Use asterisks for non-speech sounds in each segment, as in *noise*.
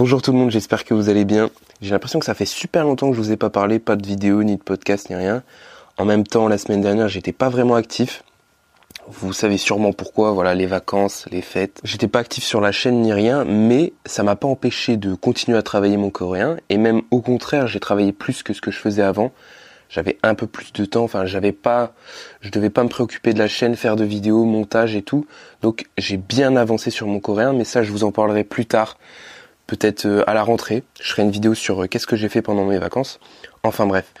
Bonjour tout le monde, j'espère que vous allez bien. J'ai l'impression que ça fait super longtemps que je vous ai pas parlé, pas de vidéo, ni de podcast, ni rien. En même temps, la semaine dernière, j'étais pas vraiment actif. Vous savez sûrement pourquoi, voilà, les vacances, les fêtes. J'étais pas actif sur la chaîne ni rien, mais ça m'a pas empêché de continuer à travailler mon coréen. Et même au contraire, j'ai travaillé plus que ce que je faisais avant. J'avais un peu plus de temps, enfin j'avais pas, je devais pas me préoccuper de la chaîne, faire de vidéos, montage et tout. Donc j'ai bien avancé sur mon coréen, mais ça je vous en parlerai plus tard peut-être euh, à la rentrée. Je ferai une vidéo sur euh, qu'est-ce que j'ai fait pendant mes vacances. Enfin bref,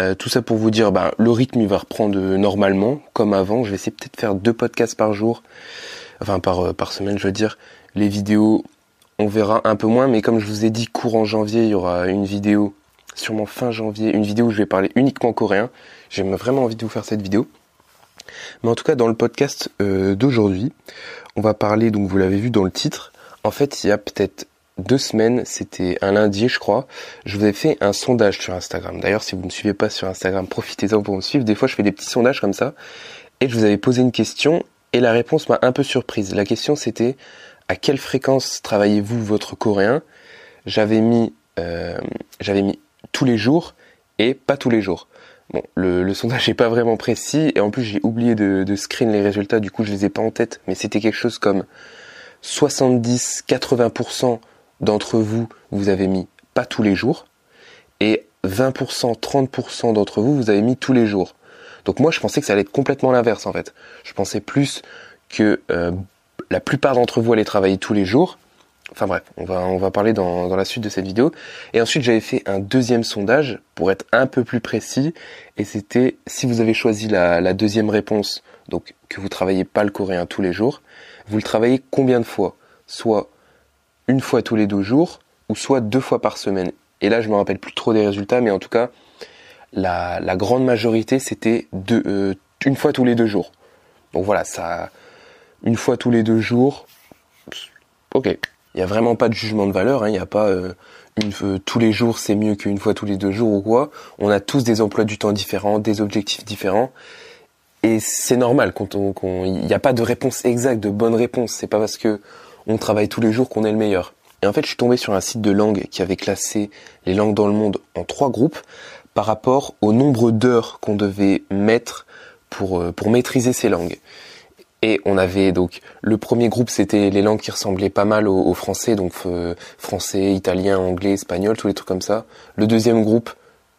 euh, tout ça pour vous dire, bah, le rythme va reprendre normalement, comme avant. Je vais essayer peut-être de faire deux podcasts par jour, enfin par, par semaine je veux dire. Les vidéos, on verra un peu moins, mais comme je vous ai dit, courant janvier, il y aura une vidéo, sûrement fin janvier, une vidéo où je vais parler uniquement coréen. J'ai vraiment envie de vous faire cette vidéo. Mais en tout cas, dans le podcast d'aujourd'hui, on va parler, donc vous l'avez vu dans le titre, en fait, il y a peut-être deux semaines, c'était un lundi je crois, je vous ai fait un sondage sur Instagram. D'ailleurs si vous ne me suivez pas sur Instagram, profitez-en pour me suivre. Des fois je fais des petits sondages comme ça. Et je vous avais posé une question et la réponse m'a un peu surprise. La question c'était à quelle fréquence travaillez-vous votre coréen? J'avais mis, euh, j'avais mis tous les jours et pas tous les jours. Bon, le, sondage *laughs* n'est pas vraiment précis et en plus j'ai oublié de, de screen les résultats, du coup je les ai pas en tête, mais c'était quelque chose comme 70-80% d'entre vous, vous avez mis pas tous les jours, et 20%, 30% d'entre vous, vous avez mis tous les jours. Donc moi, je pensais que ça allait être complètement l'inverse en fait. Je pensais plus que euh, la plupart d'entre vous allaient travailler tous les jours. Enfin bref, on va, on va parler dans, dans la suite de cette vidéo. Et ensuite, j'avais fait un deuxième sondage pour être un peu plus précis. Et c'était si vous avez choisi la, la deuxième réponse, donc que vous travaillez pas le coréen tous les jours, vous le travaillez combien de fois? Soit une fois tous les deux jours ou soit deux fois par semaine. Et là, je me rappelle plus trop des résultats, mais en tout cas, la, grande majorité, c'était euh, une fois tous les deux jours. Donc voilà, ça, une fois tous les deux jours, ok. Il n'y a vraiment pas de jugement de valeur, hein. il n'y a pas euh, une, euh, tous les jours c'est mieux qu'une fois tous les deux jours ou quoi. On a tous des emplois du temps différents, des objectifs différents. Et c'est normal quand on, il n'y a pas de réponse exacte, de bonne réponse. C'est pas parce que on travaille tous les jours qu'on est le meilleur. Et en fait, je suis tombé sur un site de langue qui avait classé les langues dans le monde en trois groupes par rapport au nombre d'heures qu'on devait mettre pour, euh, maîtriser ces langues. Et on avait donc le premier groupe, c'était les langues qui ressemblaient pas mal au, français, donc euh, français, italien, anglais, espagnol, tous les trucs comme ça. Le deuxième groupe,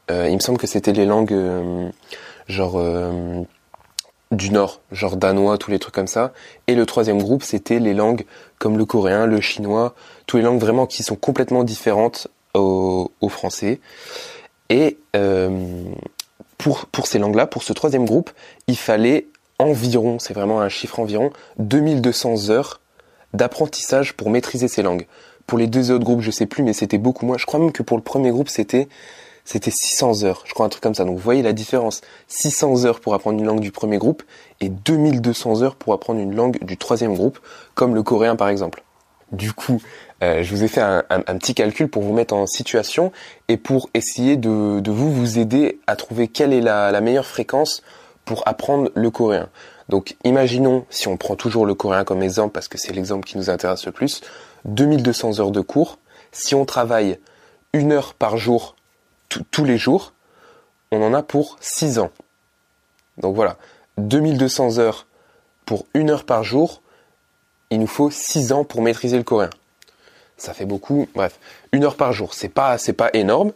euh, il me semble que c'était les langues genre du Nord, genre danois, tous les trucs comme ça. Et le troisième groupe, c'était les langues comme le coréen, le chinois, tous les langues vraiment qui sont complètement différentes au, français. Et euh, pour, pour ces langues-là, pour ce troisième groupe, il fallait environ, c'est vraiment un chiffre environ, 2200 heures d'apprentissage pour maîtriser ces langues. Pour les deux autres groupes, je sais plus, mais c'était beaucoup moins. Je crois même que pour le premier groupe, c'était c'était 600 heures, je crois un truc comme ça. Donc vous voyez la différence. 600 heures pour apprendre une langue du premier groupe et 2200 heures pour apprendre une langue du troisième groupe, comme le coréen par exemple. Du coup, euh, je vous ai fait un, petit calcul pour vous mettre en situation et pour essayer de, vous vous aider à trouver quelle est la, la meilleure fréquence pour apprendre le coréen. Donc imaginons, si on prend toujours le coréen comme exemple, parce que c'est l'exemple qui nous intéresse le plus, 2200 heures de cours. Si on travaille une heure par jour tous les jours, on en a pour 6 ans. Donc voilà, 2200 heures pour une heure par jour, il nous faut 6 ans pour maîtriser le coréen. Ça fait beaucoup, bref, une heure par jour, c'est pas, pas énorme.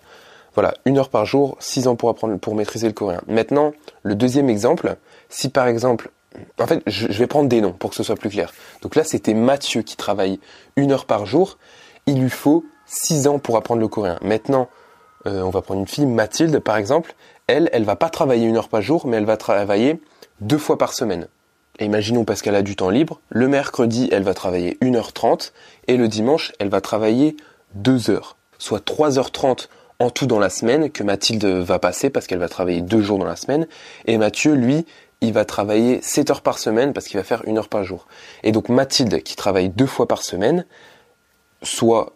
Voilà, une heure par jour, 6 ans pour apprendre, pour maîtriser le coréen. Maintenant, le deuxième exemple, si par exemple, en fait, je, je vais prendre des noms pour que ce soit plus clair. Donc là, c'était Mathieu qui travaille une heure par jour. Il lui faut 6 ans pour apprendre le coréen. Maintenant, euh, on va prendre une fille, Mathilde par exemple, elle, elle va pas travailler une heure par jour, mais elle va travailler deux fois par semaine. Et imaginons parce qu'elle a du temps libre, le mercredi, elle va travailler 1h30 et le dimanche, elle va travailler 2 heures. Soit 3h30 en tout dans la semaine que Mathilde va passer parce qu'elle va travailler deux jours dans la semaine. Et Mathieu, lui, il va travailler 7 heures par semaine parce qu'il va faire une heure par jour. Et donc Mathilde, qui travaille deux fois par semaine, soit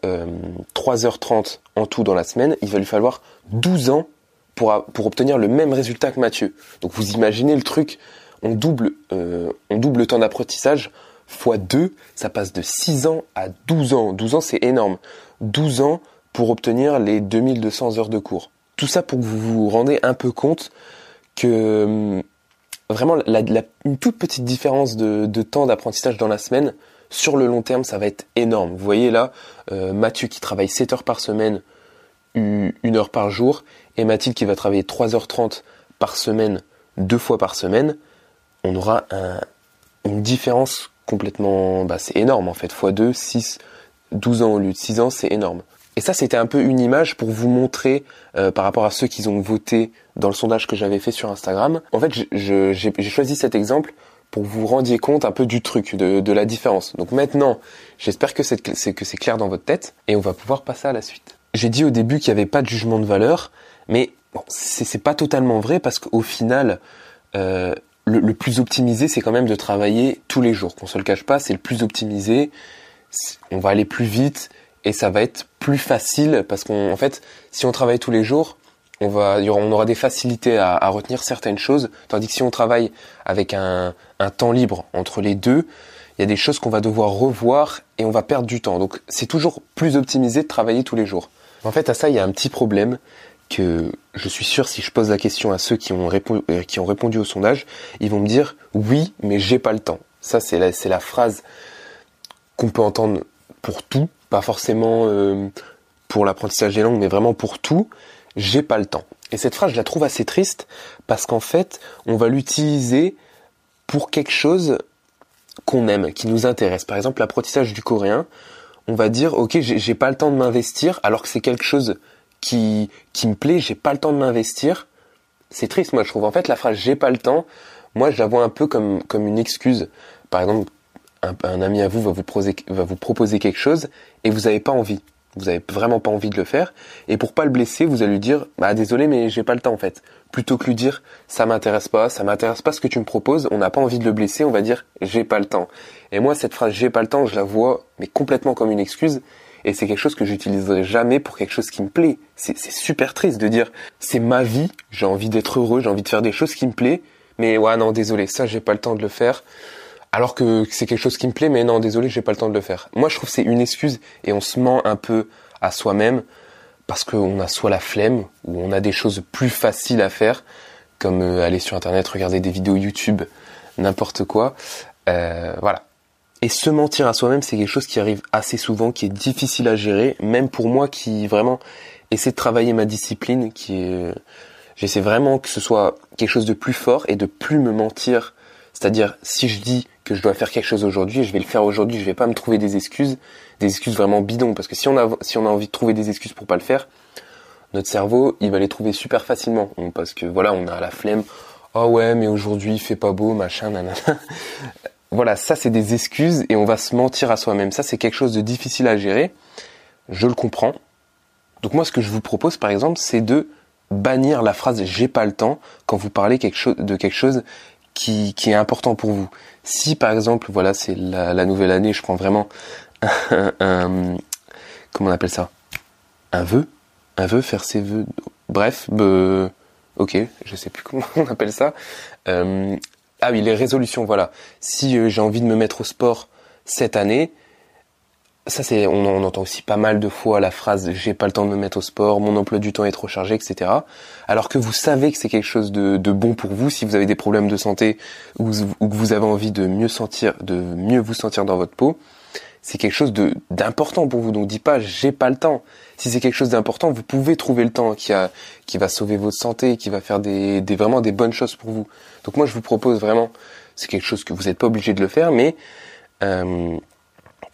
3h30 euh, en tout dans la semaine, il va lui falloir 12 ans pour, obtenir le même résultat que Mathieu. Donc vous imaginez le truc, on double, euh, le temps d'apprentissage fois 2, ça passe de 6 ans à 12 ans. 12 ans c'est énorme. 12 ans pour obtenir les 2200 heures de cours. Tout ça pour que vous vous rendez un peu compte que hum, vraiment la, une toute petite différence de, temps d'apprentissage dans la semaine, sur le long terme, ça va être énorme. Vous voyez là, euh, Mathieu qui travaille 7 heures par semaine, une heure par jour, et Mathilde qui va travailler 3h30 par semaine, deux fois par semaine, on aura une différence complètement, bah, c'est énorme en fait, x 2, 6, 12 ans au lieu de 6 ans, c'est énorme. Et ça, c'était un peu une image pour vous montrer, euh, par rapport à ceux qui ont voté dans le sondage que j'avais fait sur Instagram. En fait, j'ai choisi cet exemple pour vous vous rendiez compte un peu du truc, de, la différence. Donc maintenant, j'espère que c'est clair dans votre tête, et on va pouvoir passer à la suite. J'ai dit au début qu'il n'y avait pas de jugement de valeur, mais bon, c'est pas totalement vrai parce qu'au final, euh, le, plus optimisé, c'est quand même de travailler tous les jours. Qu'on se le cache pas, c'est le plus optimisé. On va aller plus vite et ça va être plus facile parce qu'en fait, si on travaille tous les jours, on va, on aura des facilités à, retenir certaines choses, tandis que si on travaille avec un, temps libre entre les deux, il y a des choses qu'on va devoir revoir et on va perdre du temps. Donc c'est toujours plus optimisé de travailler tous les jours. En fait, à ça, il y a un petit problème, que je suis sûr si je pose la question à ceux qui ont, répondu, euh, qui ont répondu au sondage, ils vont me dire oui, mais j'ai pas le temps. Ça, c'est la, la phrase qu'on peut entendre pour tout, pas forcément euh, pour l'apprentissage des langues, mais vraiment pour tout. J'ai pas le temps. Et cette phrase, je la trouve assez triste parce qu'en fait, on va l'utiliser pour quelque chose qu'on aime, qui nous intéresse. Par exemple, l'apprentissage du coréen, on va dire ok, j'ai pas le temps de m'investir, alors que c'est quelque chose qui, qui me plaît, j'ai pas le temps de m'investir. C'est triste, moi, je trouve. En fait, la phrase j'ai pas le temps, moi, je la vois un peu comme, comme une excuse. Par exemple, un, ami à vous va vous, va vous proposer quelque chose et vous n'avez pas envie. Vous avez vraiment pas envie de le faire. Et pour pas le blesser, vous allez lui dire, bah, désolé, mais j'ai pas le temps, en fait. Plutôt que lui dire, ça m'intéresse pas, ça m'intéresse pas ce que tu me proposes, on n'a pas envie de le blesser, on va dire, j'ai pas le temps. Et moi, cette phrase, j'ai pas le temps, je la vois, mais complètement comme une excuse et c'est quelque chose que j'utiliserai jamais pour quelque chose qui me plaît. C'est super triste de dire c'est ma vie, j'ai envie d'être heureux, j'ai envie de faire des choses qui me plaît, mais ouais non désolé, ça j'ai pas le temps de le faire. Alors que c'est quelque chose qui me plaît, mais non désolé, j'ai pas le temps de le faire. Moi je trouve c'est une excuse et on se ment un peu à soi-même parce qu'on a soit la flemme ou on a des choses plus faciles à faire comme euh, aller sur internet, regarder des vidéos YouTube, n'importe quoi. Euh, voilà. Et se mentir à soi-même, c'est quelque chose qui arrive assez souvent, qui est difficile à gérer, même pour moi qui vraiment essaie de travailler ma discipline, qui est, j'essaie vraiment que ce soit quelque chose de plus fort et de plus me mentir. C'est-à-dire, si je dis que je dois faire quelque chose aujourd'hui, je vais le faire aujourd'hui, je vais pas me trouver des excuses, des excuses vraiment bidons, parce que si on a, si on a envie de trouver des excuses pour pas le faire, notre cerveau, il va les trouver super facilement, parce que voilà, on a la flemme, oh ouais, mais aujourd'hui il fait pas beau, machin, nanana. *laughs* Voilà, ça c'est des excuses et on va se mentir à soi-même. Ça c'est quelque chose de difficile à gérer. Je le comprends. Donc moi ce que je vous propose par exemple c'est de bannir la phrase j'ai pas le temps quand vous parlez de quelque chose qui, est important pour vous. Si par exemple, voilà, c'est la, nouvelle année, je prends vraiment un, comment on appelle ça? Un vœu? Un vœu, faire ses vœux. Bref, ok, je sais plus *laughs* comment on appelle ça. Euh, ah oui, les résolutions, voilà. Si euh, j'ai envie de me mettre au sport cette année, ça c'est, on, entend aussi pas mal de fois la phrase j'ai pas le temps de me mettre au sport, mon emploi du temps est trop chargé, etc. Alors que vous savez que c'est quelque chose de, bon pour vous si vous avez des problèmes de santé ou, ou, que vous avez envie de mieux sentir, de mieux vous sentir dans votre peau, c'est quelque chose de d'important pour vous. Donc dis pas j'ai pas le temps. Si c'est quelque chose d'important, vous pouvez trouver le temps qui a qui va sauver votre santé, qui va faire des, des vraiment des bonnes choses pour vous. Donc moi je vous propose vraiment, c'est quelque chose que vous n'êtes pas obligé de le faire, mais euh,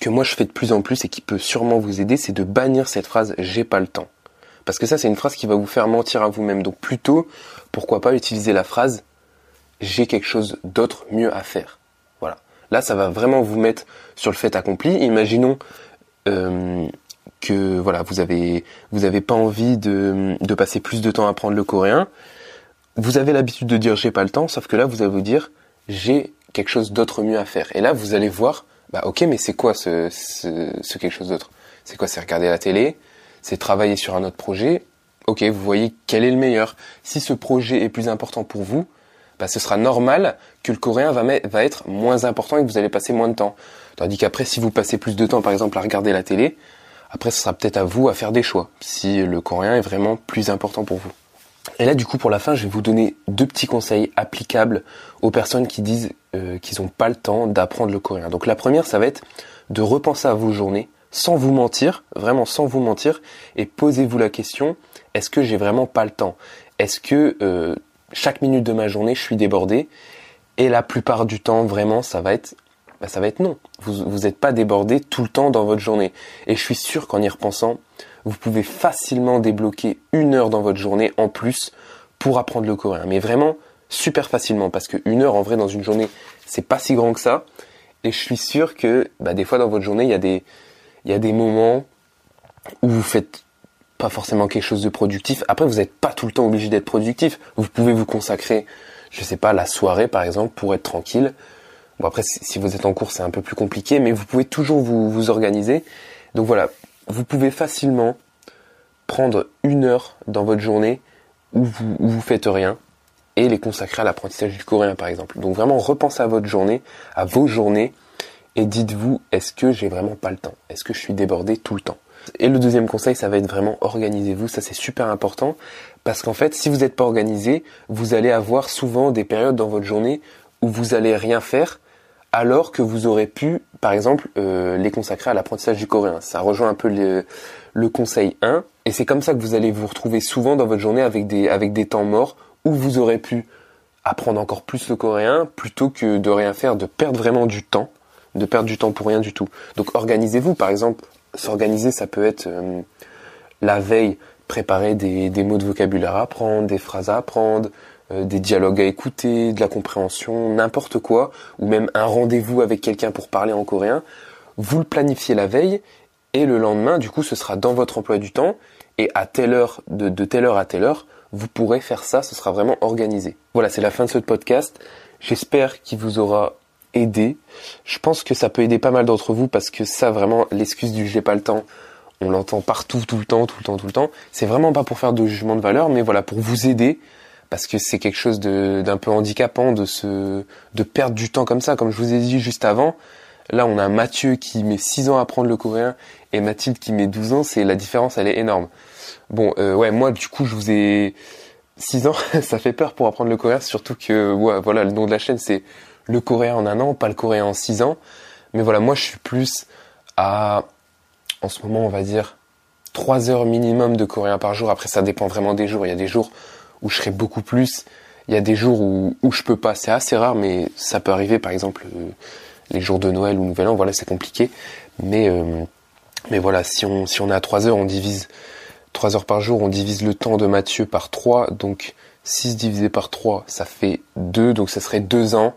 que moi je fais de plus en plus et qui peut sûrement vous aider, c'est de bannir cette phrase j'ai pas le temps. Parce que ça c'est une phrase qui va vous faire mentir à vous-même. Donc plutôt, pourquoi pas utiliser la phrase j'ai quelque chose d'autre mieux à faire. Là, ça va vraiment vous mettre sur le fait accompli. Imaginons euh, que voilà, vous avez vous avez pas envie de, de passer plus de temps à apprendre le coréen. Vous avez l'habitude de dire j'ai pas le temps, sauf que là, vous allez vous dire j'ai quelque chose d'autre mieux à faire. Et là, vous allez voir, bah ok, mais c'est quoi ce, ce, ce quelque chose d'autre? C'est quoi C'est regarder la télé, c'est travailler sur un autre projet? Ok, vous voyez quel est le meilleur. Si ce projet est plus important pour vous, bah, ce sera normal que le coréen va, va être moins important et que vous allez passer moins de temps. Tandis qu'après, si vous passez plus de temps, par exemple, à regarder la télé, Après, ce sera peut-être à vous à faire des choix, si le coréen est vraiment plus important pour vous. Et là, du coup, pour la fin, je vais vous donner deux petits conseils applicables aux personnes qui disent euh, qu'ils n'ont pas le temps d'apprendre le coréen. Donc la première, ça va être de repenser à vos journées, sans vous mentir, vraiment sans vous mentir, et posez-vous la question, est-ce que j'ai vraiment pas le temps? Est-ce que euh, chaque minute de ma journée, je suis débordé? Et la plupart du temps, vraiment, ça va être bah, ça va être non. Vous n'êtes pas débordé tout le temps dans votre journée. Et je suis sûr qu'en y repensant, vous pouvez facilement débloquer une heure dans votre journée en plus pour apprendre le coréen. Mais vraiment super facilement parce que une heure en vrai dans une journée, c'est pas si grand que ça. Et je suis sûr que bah, des fois dans votre journée, il y a des y a des moments où vous faites pas forcément quelque chose de productif. Après, vous n'êtes pas tout le temps obligé d'être productif. Vous pouvez vous consacrer, je sais pas, la soirée par exemple pour être tranquille. Bon après, si vous êtes en cours, c'est un peu plus compliqué, mais vous pouvez toujours vous, vous organiser. Donc voilà, vous pouvez facilement prendre une heure dans votre journée où vous, où vous faites rien et les consacrer à l'apprentissage du coréen par exemple. Donc vraiment repensez à votre journée, à vos journées et dites-vous est-ce que j'ai vraiment pas le temps? Est-ce que je suis débordé tout le temps? Et le deuxième conseil, ça va être vraiment organisez-vous, ça c'est super important parce qu'en fait, si vous n'êtes pas organisé, vous allez avoir souvent des périodes dans votre journée où vous allez rien faire alors que vous aurez pu, par exemple, euh, les consacrer à l'apprentissage du coréen. Ça rejoint un peu le, conseil 1, et c'est comme ça que vous allez vous retrouver souvent dans votre journée avec des, avec des temps morts où vous aurez pu apprendre encore plus le coréen plutôt que de rien faire, de perdre vraiment du temps, de perdre du temps pour rien du tout. Donc organisez-vous, par exemple, s'organiser, ça peut être euh, la veille, préparer des, des mots de vocabulaire à apprendre, des phrases à apprendre, euh, des dialogues à écouter, de la compréhension, n'importe quoi, ou même un rendez-vous avec quelqu'un pour parler en coréen, vous le planifiez la veille et le lendemain, du coup, ce sera dans votre emploi du temps et à telle heure, de, de telle heure à telle heure, vous pourrez faire ça, ce sera vraiment organisé. Voilà, c'est la fin de ce podcast. J'espère qu'il vous aura aidé. Je pense que ça peut aider pas mal d'entre vous parce que ça, vraiment, l'excuse du j'ai pas le temps, on l'entend partout, tout le temps, tout le temps, tout le temps. C'est vraiment pas pour faire de jugement de valeur, mais voilà, pour vous aider parce que c'est quelque chose d'un peu handicapant de se de perdre du temps comme ça. Comme je vous ai dit juste avant là on a Mathieu qui met 6 ans à apprendre le coréen et Mathilde qui met 12 ans. C'est la différence elle est énorme. Bon euh, ouais moi du coup je vous ai 6 ans. *laughs* Ça fait peur pour apprendre le coréen surtout que voilà le nom de la chaîne c'est le coréen en un an pas le coréen en 6 ans. Mais voilà moi je suis plus à en ce moment on va dire 3 heures minimum de coréen par jour. Après ça dépend vraiment des jours. Il y a des jours où je serai beaucoup plus. Il y a des jours où, où je peux pas, c'est assez rare, mais ça peut arriver, par exemple, euh, les jours de Noël ou Nouvel An, voilà, c'est compliqué. Mais, euh, mais voilà, si on, si on est à 3 heures, on divise 3 heures par jour, on divise le temps de Mathieu par 3, donc 6 divisé par 3, ça fait 2, donc ça serait 2 ans.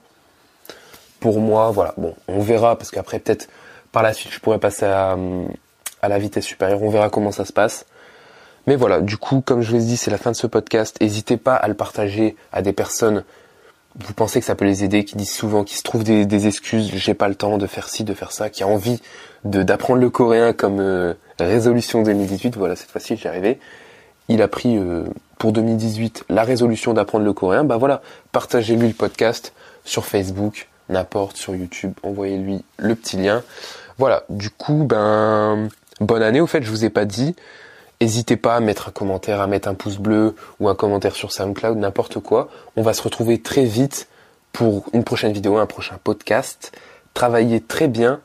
Pour moi, voilà, bon, on verra, parce qu'après, peut-être, par la suite, je pourrais passer à, à la vitesse supérieure, on verra comment ça se passe. Mais voilà, du coup, comme je vous l'ai dit, c'est la fin de ce podcast. N'hésitez pas à le partager à des personnes. Vous pensez que ça peut les aider, qui disent souvent, qui se trouvent des, excuses, j'ai pas le temps de faire ci, de faire ça, qui a envie d'apprendre le coréen comme euh, résolution 2018. Voilà, cette fois-ci, j'y arrivé. Il a pris euh, pour 2018 la résolution d'apprendre le coréen. Bah voilà, partagez-lui le podcast sur Facebook, n'importe, sur YouTube, envoyez-lui le petit lien. Voilà, du coup, ben bonne année. Au fait, je vous ai pas dit. N'hésitez pas à mettre un commentaire, à mettre un pouce bleu ou un commentaire sur SoundCloud, n'importe quoi. On va se retrouver très vite pour une prochaine vidéo, un prochain podcast. Travaillez très bien